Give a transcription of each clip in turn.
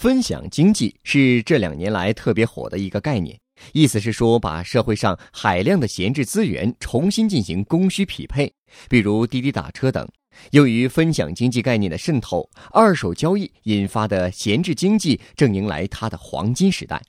分享经济是这两年来特别火的一个概念，意思是说把社会上海量的闲置资源重新进行供需匹配，比如滴滴打车等。由于分享经济概念的渗透，二手交易引发的闲置经济正迎来它的黄金时代。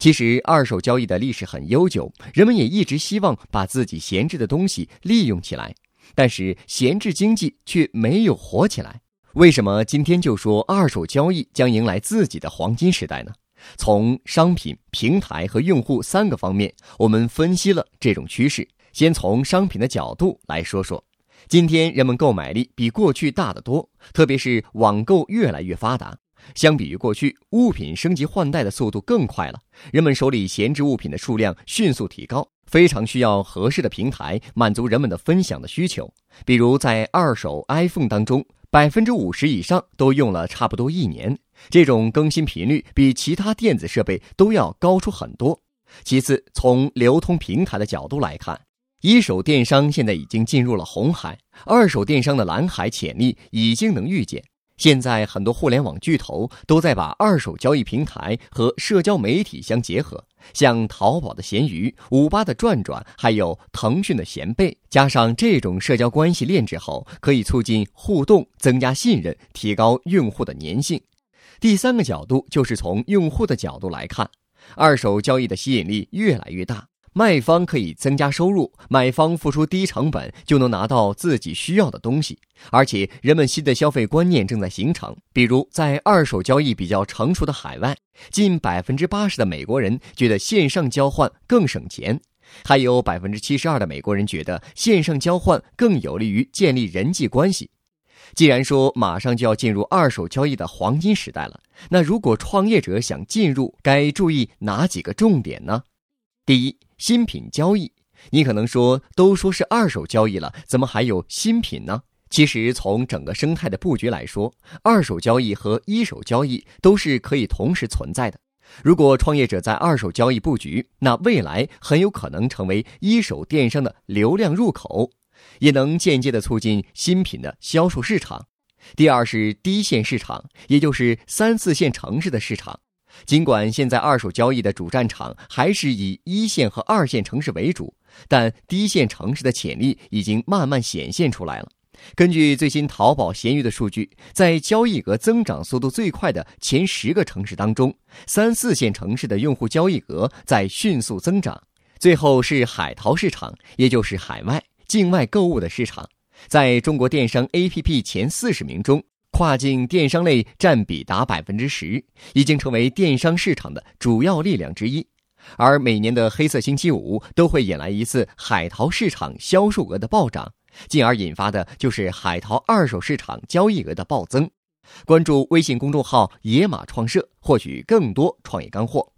其实，二手交易的历史很悠久，人们也一直希望把自己闲置的东西利用起来，但是闲置经济却没有火起来。为什么今天就说二手交易将迎来自己的黄金时代呢？从商品、平台和用户三个方面，我们分析了这种趋势。先从商品的角度来说说，今天人们购买力比过去大得多，特别是网购越来越发达。相比于过去，物品升级换代的速度更快了，人们手里闲置物品的数量迅速提高，非常需要合适的平台满足人们的分享的需求。比如在二手 iPhone 当中。百分之五十以上都用了差不多一年，这种更新频率比其他电子设备都要高出很多。其次，从流通平台的角度来看，一手电商现在已经进入了红海，二手电商的蓝海潜力已经能预见。现在很多互联网巨头都在把二手交易平台和社交媒体相结合，像淘宝的闲鱼、五八的转转，还有腾讯的闲贝，加上这种社交关系链之后，可以促进互动、增加信任、提高用户的粘性。第三个角度就是从用户的角度来看，二手交易的吸引力越来越大。卖方可以增加收入，买方付出低成本就能拿到自己需要的东西，而且人们新的消费观念正在形成。比如，在二手交易比较成熟的海外，近百分之八十的美国人觉得线上交换更省钱，还有百分之七十二的美国人觉得线上交换更有利于建立人际关系。既然说马上就要进入二手交易的黄金时代了，那如果创业者想进入，该注意哪几个重点呢？第一。新品交易，你可能说，都说是二手交易了，怎么还有新品呢？其实从整个生态的布局来说，二手交易和一手交易都是可以同时存在的。如果创业者在二手交易布局，那未来很有可能成为一手电商的流量入口，也能间接的促进新品的销售市场。第二是低线市场，也就是三四线城市的市场。尽管现在二手交易的主战场还是以一线和二线城市为主，但低线城市的潜力已经慢慢显现出来了。根据最新淘宝闲鱼的数据，在交易额增长速度最快的前十个城市当中，三四线城市的用户交易额在迅速增长。最后是海淘市场，也就是海外境外购物的市场，在中国电商 APP 前四十名中。跨境电商类占比达百分之十，已经成为电商市场的主要力量之一。而每年的黑色星期五都会引来一次海淘市场销售额的暴涨，进而引发的就是海淘二手市场交易额的暴增。关注微信公众号“野马创社”，获取更多创业干货。